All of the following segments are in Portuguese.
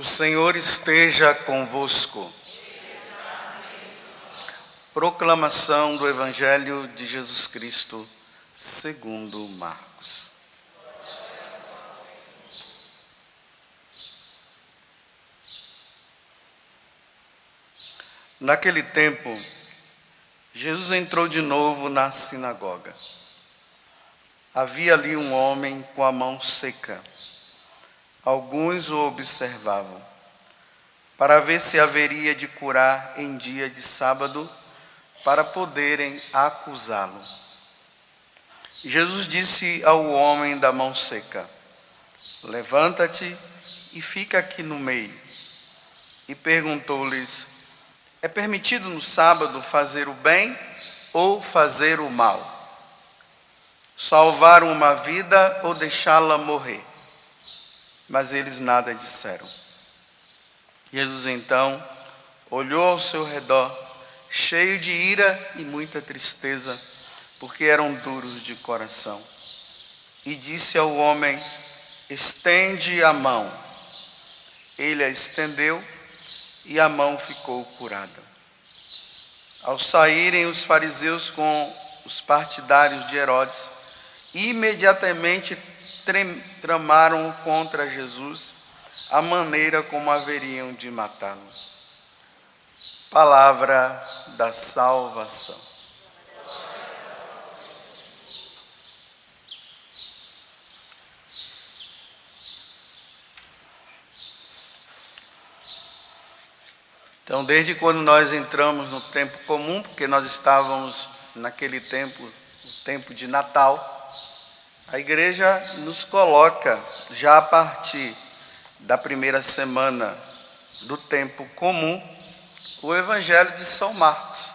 O Senhor esteja convosco. Proclamação do Evangelho de Jesus Cristo, segundo Marcos. Naquele tempo, Jesus entrou de novo na sinagoga. Havia ali um homem com a mão seca. Alguns o observavam, para ver se haveria de curar em dia de sábado, para poderem acusá-lo. Jesus disse ao homem da mão seca: Levanta-te e fica aqui no meio. E perguntou-lhes: É permitido no sábado fazer o bem ou fazer o mal? Salvar uma vida ou deixá-la morrer? Mas eles nada disseram. Jesus então olhou ao seu redor, cheio de ira e muita tristeza, porque eram duros de coração, e disse ao homem: Estende a mão. Ele a estendeu e a mão ficou curada. Ao saírem os fariseus com os partidários de Herodes, imediatamente tramaram contra Jesus a maneira como haveriam de matá-lo. Palavra da salvação. Então, desde quando nós entramos no tempo comum, porque nós estávamos naquele tempo, o tempo de Natal, a igreja nos coloca já a partir da primeira semana do tempo comum o Evangelho de São Marcos.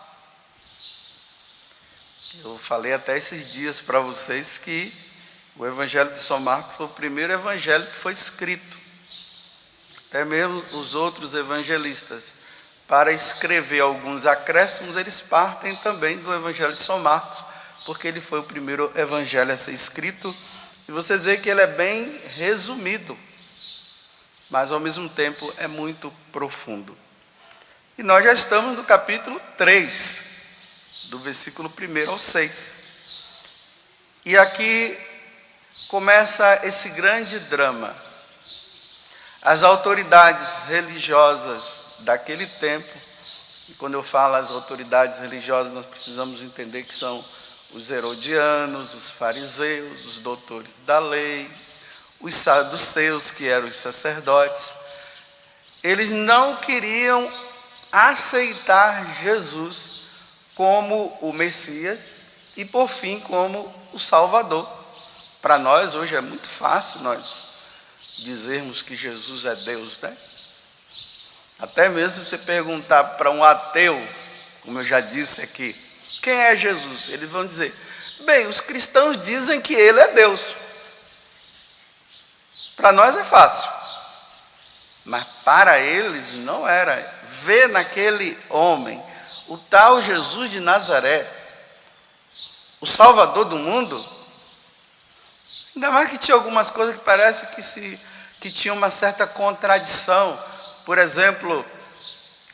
Eu falei até esses dias para vocês que o Evangelho de São Marcos foi o primeiro evangelho que foi escrito. Até mesmo os outros evangelistas, para escrever alguns acréscimos, eles partem também do Evangelho de São Marcos porque ele foi o primeiro evangelho a ser escrito, e vocês veem que ele é bem resumido, mas ao mesmo tempo é muito profundo. E nós já estamos no capítulo 3, do versículo 1 ao 6. E aqui começa esse grande drama. As autoridades religiosas daquele tempo, e quando eu falo as autoridades religiosas, nós precisamos entender que são os herodianos, os fariseus, os doutores da lei, os saduceus, que eram os sacerdotes, eles não queriam aceitar Jesus como o Messias e, por fim, como o Salvador. Para nós, hoje, é muito fácil nós dizermos que Jesus é Deus, né? Até mesmo se perguntar para um ateu, como eu já disse aqui, quem é Jesus? Eles vão dizer: bem, os cristãos dizem que ele é Deus. Para nós é fácil, mas para eles não era. Ver naquele homem o tal Jesus de Nazaré, o Salvador do mundo, ainda mais que tinha algumas coisas que parece que se que tinha uma certa contradição. Por exemplo,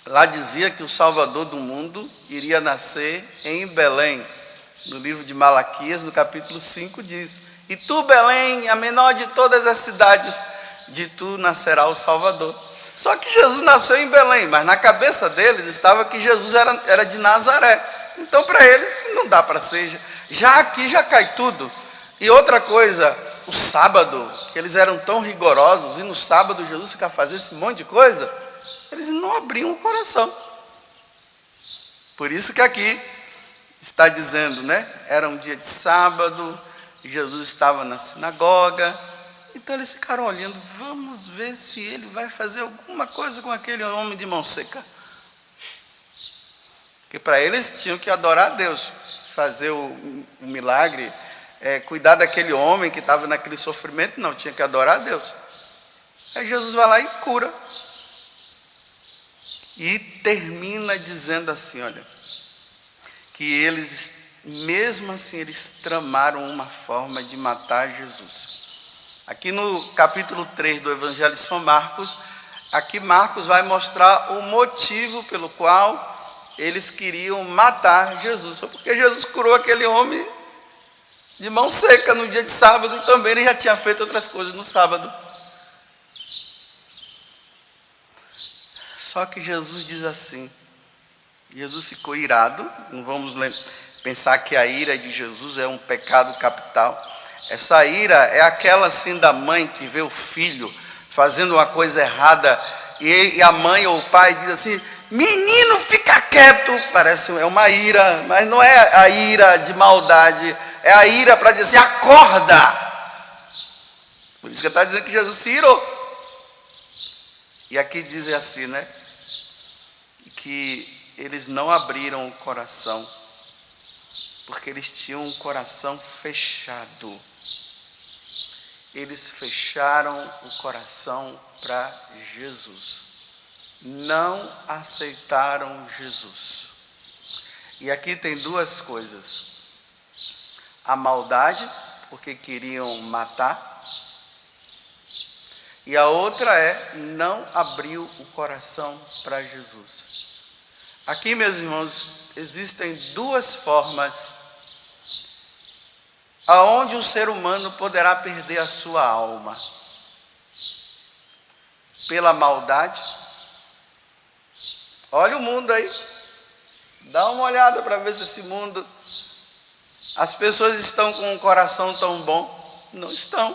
Lá dizia que o Salvador do mundo iria nascer em Belém. No livro de Malaquias, no capítulo 5, diz: E tu, Belém, a menor de todas as cidades, de tu nascerá o Salvador. Só que Jesus nasceu em Belém, mas na cabeça deles estava que Jesus era, era de Nazaré. Então, para eles, não dá para ser. Já aqui já cai tudo. E outra coisa, o sábado, que eles eram tão rigorosos, e no sábado Jesus fica fazendo esse monte de coisa eles não abriam o coração. Por isso que aqui está dizendo, né? Era um dia de sábado, Jesus estava na sinagoga, então eles ficaram olhando, vamos ver se ele vai fazer alguma coisa com aquele homem de mão seca. Porque para eles tinham que adorar a Deus, fazer o, o milagre, é, cuidar daquele homem que estava naquele sofrimento, não, tinha que adorar a Deus. Aí Jesus vai lá e cura e termina dizendo assim: olha, que eles, mesmo assim, eles tramaram uma forma de matar Jesus. Aqui no capítulo 3 do Evangelho de São Marcos, Aqui Marcos vai mostrar o motivo pelo qual eles queriam matar Jesus. Foi porque Jesus curou aquele homem de mão seca no dia de sábado e também ele já tinha feito outras coisas no sábado. Só que Jesus diz assim: Jesus ficou irado, não vamos pensar que a ira de Jesus é um pecado capital. Essa ira é aquela assim da mãe que vê o filho fazendo uma coisa errada e a mãe ou o pai diz assim: Menino, fica quieto. Parece é uma ira, mas não é a ira de maldade, é a ira para dizer assim: acorda. Por isso que está dizendo que Jesus se irou. E aqui diz assim, né? Que eles não abriram o coração, porque eles tinham um coração fechado. Eles fecharam o coração para Jesus não aceitaram Jesus. E aqui tem duas coisas: a maldade, porque queriam matar, e a outra é não abriu o coração para Jesus. Aqui, meus irmãos, existem duas formas aonde o ser humano poderá perder a sua alma: pela maldade Olha o mundo aí. Dá uma olhada para ver se esse mundo. As pessoas estão com um coração tão bom. Não estão.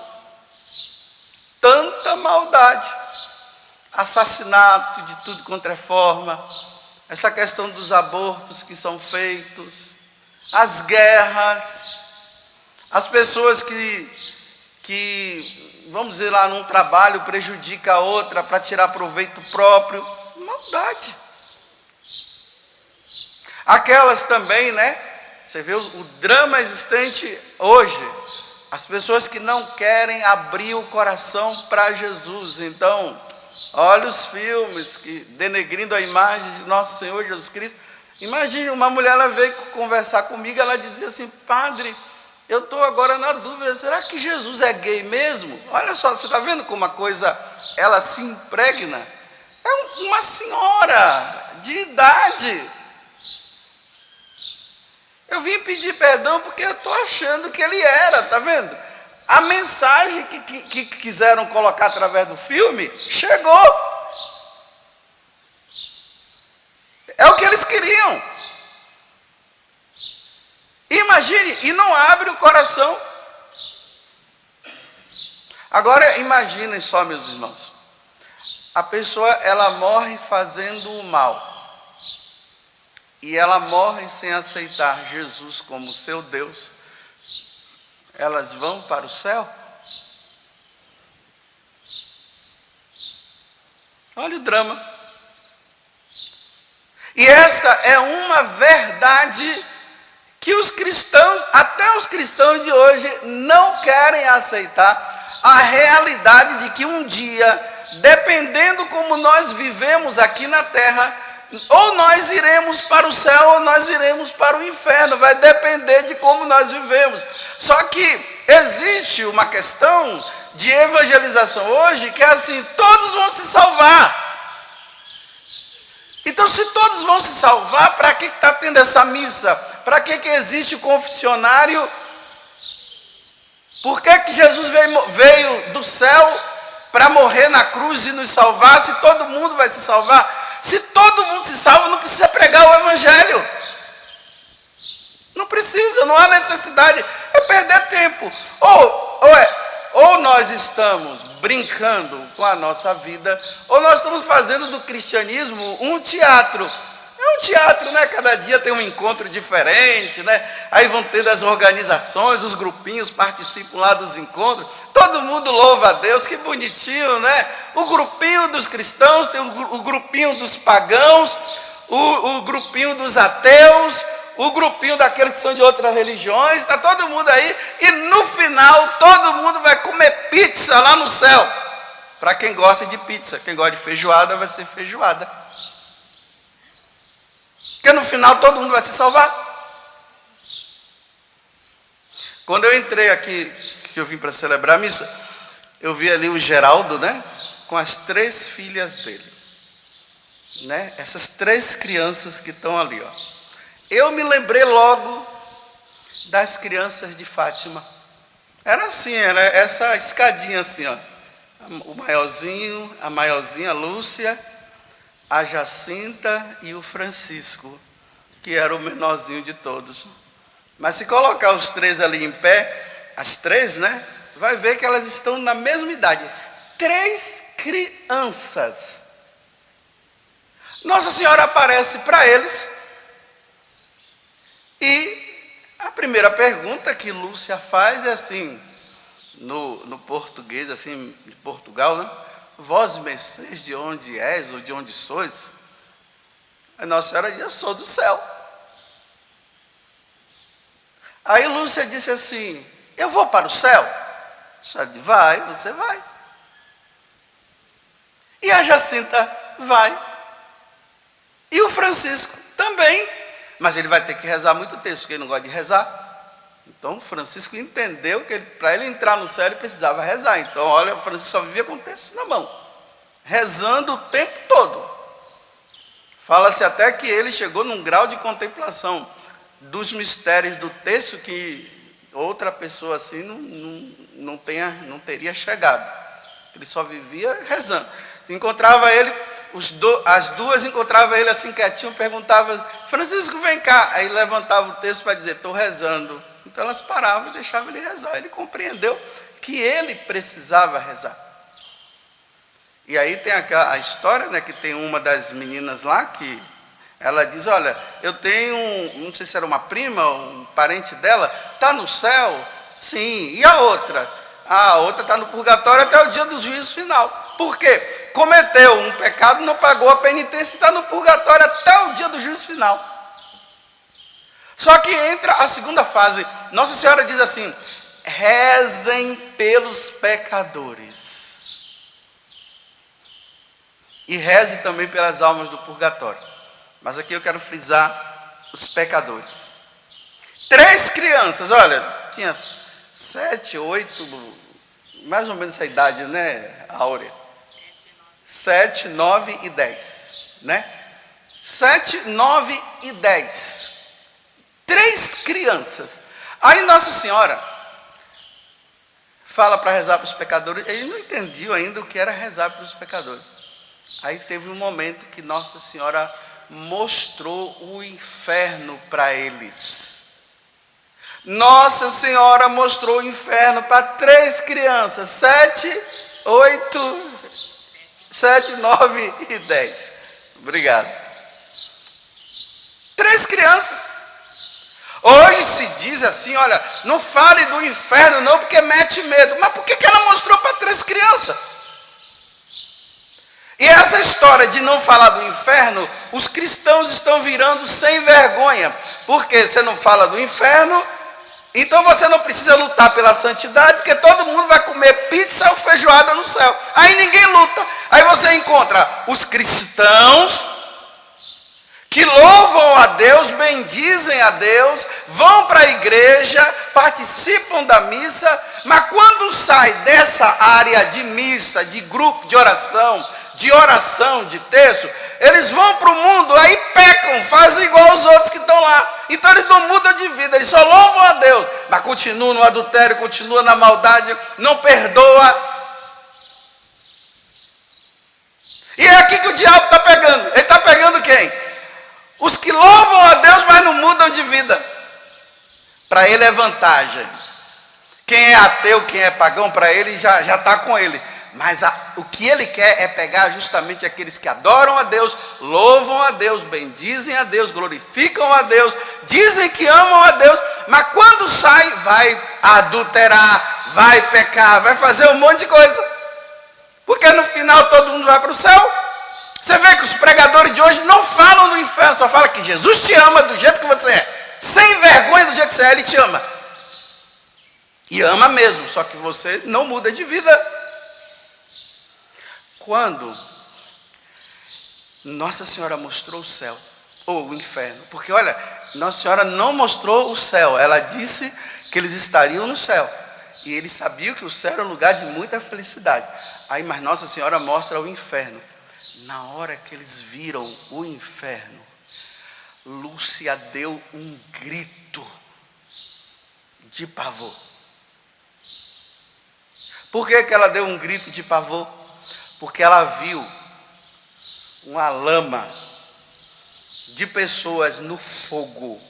Tanta maldade. Assassinato de tudo contra é forma. Essa questão dos abortos que são feitos. As guerras. As pessoas que, que vamos dizer lá, num trabalho prejudica a outra para tirar proveito próprio. Maldade. Aquelas também, né? Você vê o, o drama existente hoje. As pessoas que não querem abrir o coração para Jesus. Então, olha os filmes que denegrindo a imagem de nosso Senhor Jesus Cristo. Imagine, uma mulher ela veio conversar comigo, ela dizia assim, padre, eu estou agora na dúvida, será que Jesus é gay mesmo? Olha só, você está vendo como uma coisa, ela se impregna? É uma senhora de idade, eu vim pedir perdão porque eu estou achando que ele era, tá vendo? A mensagem que, que, que quiseram colocar através do filme chegou. É o que eles queriam. Imagine, e não abre o coração. Agora imaginem só, meus irmãos. A pessoa ela morre fazendo o mal e ela morre sem aceitar Jesus como seu Deus, elas vão para o céu? Olha o drama. E essa é uma verdade que os cristãos, até os cristãos de hoje, não querem aceitar a realidade de que um dia, dependendo como nós vivemos aqui na terra, ou nós iremos para o céu ou nós iremos para o inferno, vai depender de como nós vivemos. Só que existe uma questão de evangelização hoje que é assim: todos vão se salvar. Então, se todos vão se salvar, para que está tendo essa missa? Para que, que existe o confessionário? Por que, que Jesus veio, veio do céu para morrer na cruz e nos salvar? Se todo mundo vai se salvar, se todo mundo se salva, não precisa pregar o Evangelho. Não precisa, não há necessidade. É perder tempo. Ou, ou, é, ou nós estamos brincando com a nossa vida, ou nós estamos fazendo do cristianismo um teatro. É um teatro, né? Cada dia tem um encontro diferente, né? Aí vão tendo as organizações, os grupinhos participam lá dos encontros. Todo mundo louva a Deus, que bonitinho, né? O grupinho dos cristãos, tem o, grupinho dos pagãos, o, o grupinho dos ateus, o grupinho daqueles que são de outras religiões, está todo mundo aí, e no final todo mundo vai comer pizza lá no céu. Para quem gosta de pizza, quem gosta de feijoada, vai ser feijoada. Porque no final todo mundo vai se salvar. Quando eu entrei aqui que eu vim para celebrar a missa, eu vi ali o Geraldo, né? com as três filhas dele. Né? Essas três crianças que estão ali. Ó. Eu me lembrei logo das crianças de Fátima. Era assim, era essa escadinha assim, ó. O maiorzinho, a maiorzinha Lúcia, a Jacinta e o Francisco, que era o menorzinho de todos. Mas se colocar os três ali em pé, as três, né? Vai ver que elas estão na mesma idade. Três crianças. Nossa Senhora aparece para eles e a primeira pergunta que Lúcia faz é assim, no, no português, assim, de Portugal, né? Vós mercedes de onde és ou de onde sois? A Nossa Senhora diz, eu sou do céu. Aí Lúcia disse assim, eu vou para o céu? A senhora disse, vai, você vai. E a Jacinta vai. E o Francisco também. Mas ele vai ter que rezar muito texto, ele não gosta de rezar. Então Francisco entendeu que para ele entrar no céu ele precisava rezar. Então, olha, Francisco só vivia com o texto na mão, rezando o tempo todo. Fala-se até que ele chegou num grau de contemplação dos mistérios do texto que outra pessoa assim não, não, não, tenha, não teria chegado. Ele só vivia rezando. Encontrava ele do, as duas encontravam ele assim quietinho, perguntava, Francisco, vem cá. Aí levantava o texto para dizer, estou rezando. Então elas paravam e deixavam ele rezar. Ele compreendeu que ele precisava rezar. E aí tem a, a história, né, que tem uma das meninas lá que ela diz, olha, eu tenho, não sei se era uma prima, um parente dela, está no céu? Sim. E a outra? A outra está no purgatório até o dia do juízo final. Por quê? cometeu um pecado, não pagou a penitência, está no purgatório até o dia do juízo final. Só que entra a segunda fase. Nossa Senhora diz assim: rezem pelos pecadores. E reze também pelas almas do purgatório. Mas aqui eu quero frisar os pecadores. Três crianças, olha, tinha sete, oito, mais ou menos essa idade, né, Áurea? 7, 9 e 10, né? 7, 9 e 10. Três crianças. Aí Nossa Senhora fala para rezar para os pecadores. Ele não entendiam ainda o que era rezar para os pecadores. Aí teve um momento que Nossa Senhora mostrou o inferno para eles. Nossa Senhora mostrou o inferno para três crianças, sete, oito 7, 9 e 10. Obrigado. Três crianças. Hoje se diz assim: olha, não fale do inferno não, porque mete medo. Mas por que, que ela mostrou para três crianças? E essa história de não falar do inferno, os cristãos estão virando sem vergonha. Porque você não fala do inferno, então você não precisa lutar pela santidade, porque todo mundo vai comer pizza ou feijoada no céu. Aí ninguém luta. Aí você encontra os cristãos que louvam a Deus, bendizem a Deus, vão para a igreja, participam da missa, mas quando sai dessa área de missa, de grupo de oração, de oração, de texto, eles vão para o mundo, aí pecam, fazem igual os outros que estão lá. Então eles não mudam de vida, eles só louvam a Deus, mas continuam no adultério, continuam na maldade, não perdoa. E é aqui que o diabo está pegando. Ele está pegando quem? Os que louvam a Deus, mas não mudam de vida. Para ele é vantagem. Quem é ateu, quem é pagão, para ele já está com ele. Mas a, o que ele quer é pegar justamente aqueles que adoram a Deus, louvam a Deus, bendizem a Deus, glorificam a Deus, dizem que amam a Deus, mas quando sai, vai adulterar, vai pecar, vai fazer um monte de coisa. Porque no final todo mundo vai para o céu. Você vê que os pregadores de hoje não falam do inferno, só falam que Jesus te ama do jeito que você é. Sem vergonha do jeito que você é, Ele te ama. E ama mesmo, só que você não muda de vida. Quando Nossa Senhora mostrou o céu, ou o inferno, porque olha, Nossa Senhora não mostrou o céu, ela disse que eles estariam no céu. E eles sabiam que o céu era um lugar de muita felicidade. Aí, mas Nossa Senhora mostra o inferno. Na hora que eles viram o inferno, Lúcia deu um grito de pavor. Por que, que ela deu um grito de pavor? Porque ela viu uma lama de pessoas no fogo.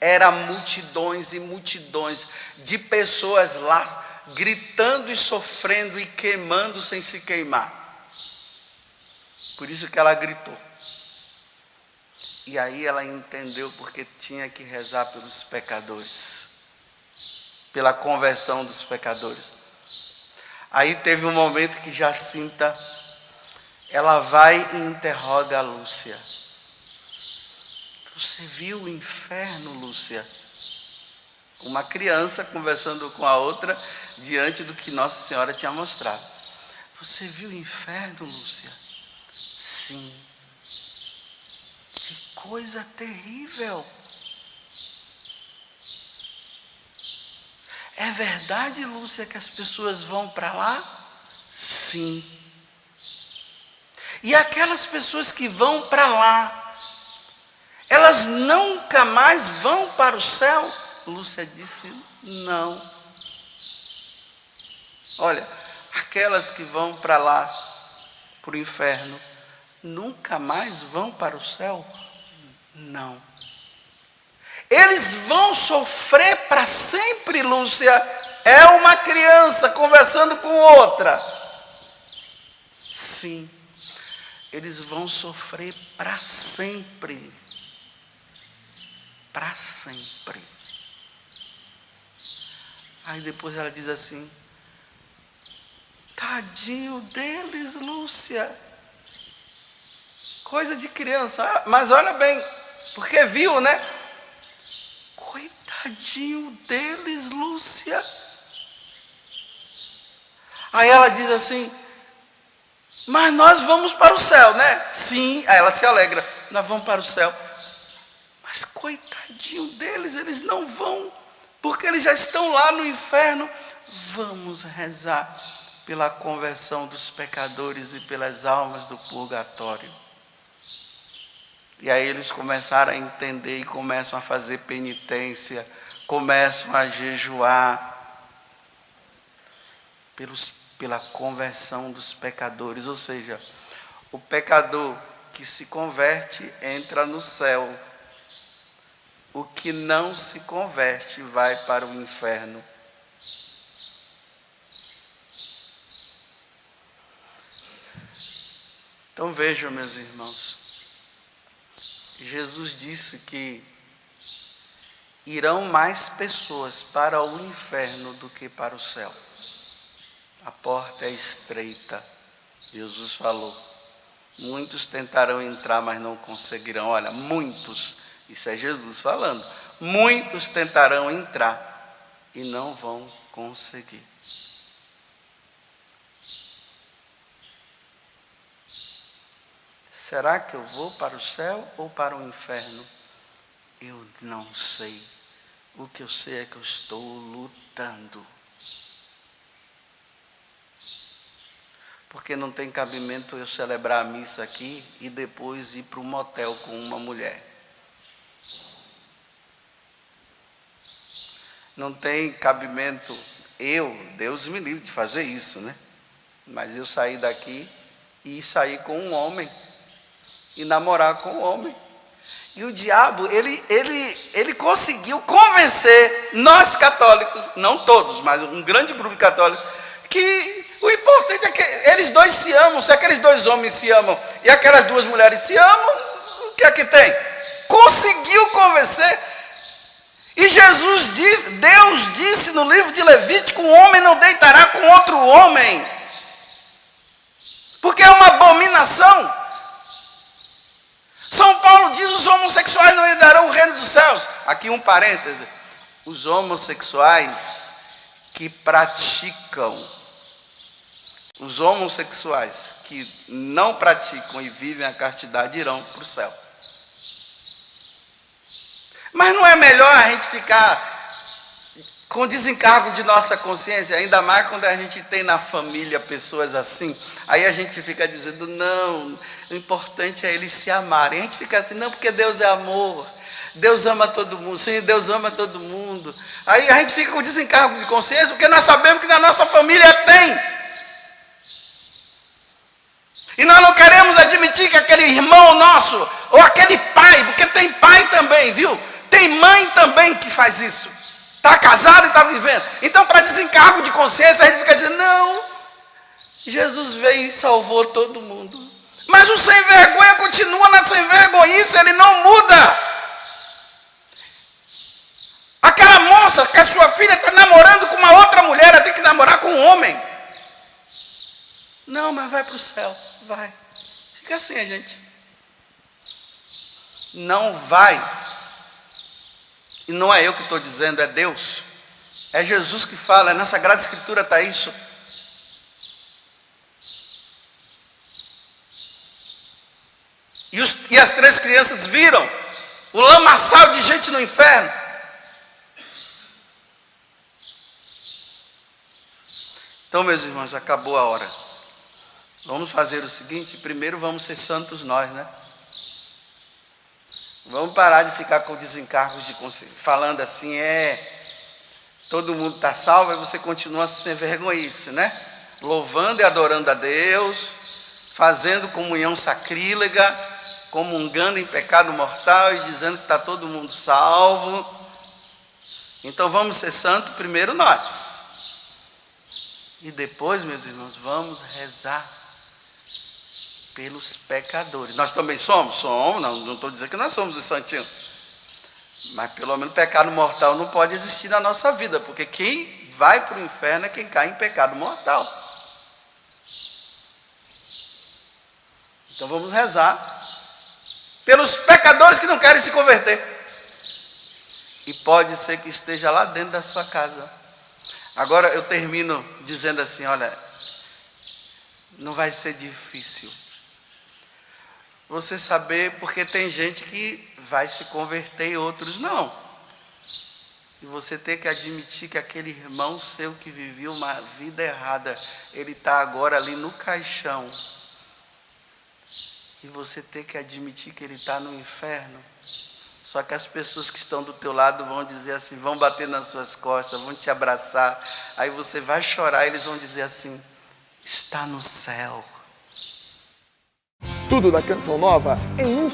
Era multidões e multidões de pessoas lá gritando e sofrendo e queimando sem se queimar. Por isso que ela gritou. E aí ela entendeu porque tinha que rezar pelos pecadores, pela conversão dos pecadores. Aí teve um momento que Jacinta, ela vai e interroga a Lúcia. Você viu o inferno, Lúcia? Uma criança conversando com a outra diante do que Nossa Senhora tinha mostrado. Você viu o inferno, Lúcia? Sim. Que coisa terrível. É verdade, Lúcia, que as pessoas vão para lá? Sim. E aquelas pessoas que vão para lá, elas nunca mais vão para o céu? Lúcia disse: não. Olha, aquelas que vão para lá, para o inferno, nunca mais vão para o céu? Não. Eles vão sofrer para sempre, Lúcia. É uma criança conversando com outra. Sim, eles vão sofrer para sempre. Para sempre. Aí depois ela diz assim: Tadinho deles, Lúcia. Coisa de criança. Ah, mas olha bem, porque viu, né? Coitadinho deles, Lúcia. Aí ela diz assim: Mas nós vamos para o céu, né? Sim. Aí ela se alegra: Nós vamos para o céu. Mas coitadinho deles, eles não vão, porque eles já estão lá no inferno. Vamos rezar pela conversão dos pecadores e pelas almas do purgatório. E aí eles começaram a entender e começam a fazer penitência, começam a jejuar pelos, pela conversão dos pecadores. Ou seja, o pecador que se converte entra no céu. O que não se converte vai para o inferno. Então vejam, meus irmãos, Jesus disse que irão mais pessoas para o inferno do que para o céu. A porta é estreita, Jesus falou. Muitos tentarão entrar, mas não conseguirão. Olha, muitos, isso é Jesus falando. Muitos tentarão entrar e não vão conseguir. Será que eu vou para o céu ou para o inferno? Eu não sei. O que eu sei é que eu estou lutando. Porque não tem cabimento eu celebrar a missa aqui e depois ir para um motel com uma mulher. Não tem cabimento eu, Deus me livre de fazer isso, né? Mas eu sair daqui e sair com um homem e namorar com o homem. E o diabo, ele, ele, ele conseguiu convencer nós católicos, não todos, mas um grande grupo de católicos, que o importante é que eles dois se amam. Se aqueles dois homens se amam e aquelas duas mulheres se amam, o que é que tem? Conseguiu convencer. E Jesus disse, Deus disse no livro de Levítico: um homem não deitará com outro homem, porque é uma abominação. São Paulo diz: os homossexuais não herdarão o reino dos céus. Aqui um parêntese: os homossexuais que praticam, os homossexuais que não praticam e vivem a castidade irão para o céu. Mas não é melhor a gente ficar com desencargo de nossa consciência, ainda mais quando a gente tem na família pessoas assim, aí a gente fica dizendo, não, o importante é eles se amarem. A gente fica assim, não, porque Deus é amor, Deus ama todo mundo, sim, Deus ama todo mundo. Aí a gente fica com desencargo de consciência, porque nós sabemos que na nossa família tem. E nós não queremos admitir que aquele irmão nosso, ou aquele pai, porque tem pai também, viu? Tem mãe também que faz isso. Está casado e está vivendo. Então, para desencargo de consciência, a gente fica dizendo: não, Jesus veio e salvou todo mundo. Mas o sem vergonha continua na sem vergonhice, ele não muda. Aquela moça que a sua filha está namorando com uma outra mulher, ela tem que namorar com um homem. Não, mas vai para o céu, vai. Fica assim a gente. Não vai e não é eu que estou dizendo, é Deus. É Jesus que fala, na Sagrada Escritura está isso. E, os, e as três crianças viram o lamaçal de gente no inferno. Então, meus irmãos, acabou a hora. Vamos fazer o seguinte: primeiro vamos ser santos nós, né? Vamos parar de ficar com desencargos de consciência, falando assim, é, todo mundo está salvo, e você continua sem vergonhice, né? Louvando e adorando a Deus, fazendo comunhão sacrílega, comungando em pecado mortal e dizendo que está todo mundo salvo. Então vamos ser santos primeiro nós. E depois, meus irmãos, vamos rezar pelos pecadores. Nós também somos? Somos, não, estou dizendo que nós somos os santinhos. Mas pelo menos pecado mortal não pode existir na nossa vida, porque quem vai para o inferno é quem cai em pecado mortal. Então vamos rezar pelos pecadores que não querem se converter. E pode ser que esteja lá dentro da sua casa. Agora eu termino dizendo assim: olha, não vai ser difícil você saber, porque tem gente que vai se converter e outros não. E você ter que admitir que aquele irmão seu que vivia uma vida errada, ele está agora ali no caixão. E você ter que admitir que ele está no inferno. Só que as pessoas que estão do teu lado vão dizer assim, vão bater nas suas costas, vão te abraçar. Aí você vai chorar, eles vão dizer assim, está no céu. Tudo da Canção Nova em um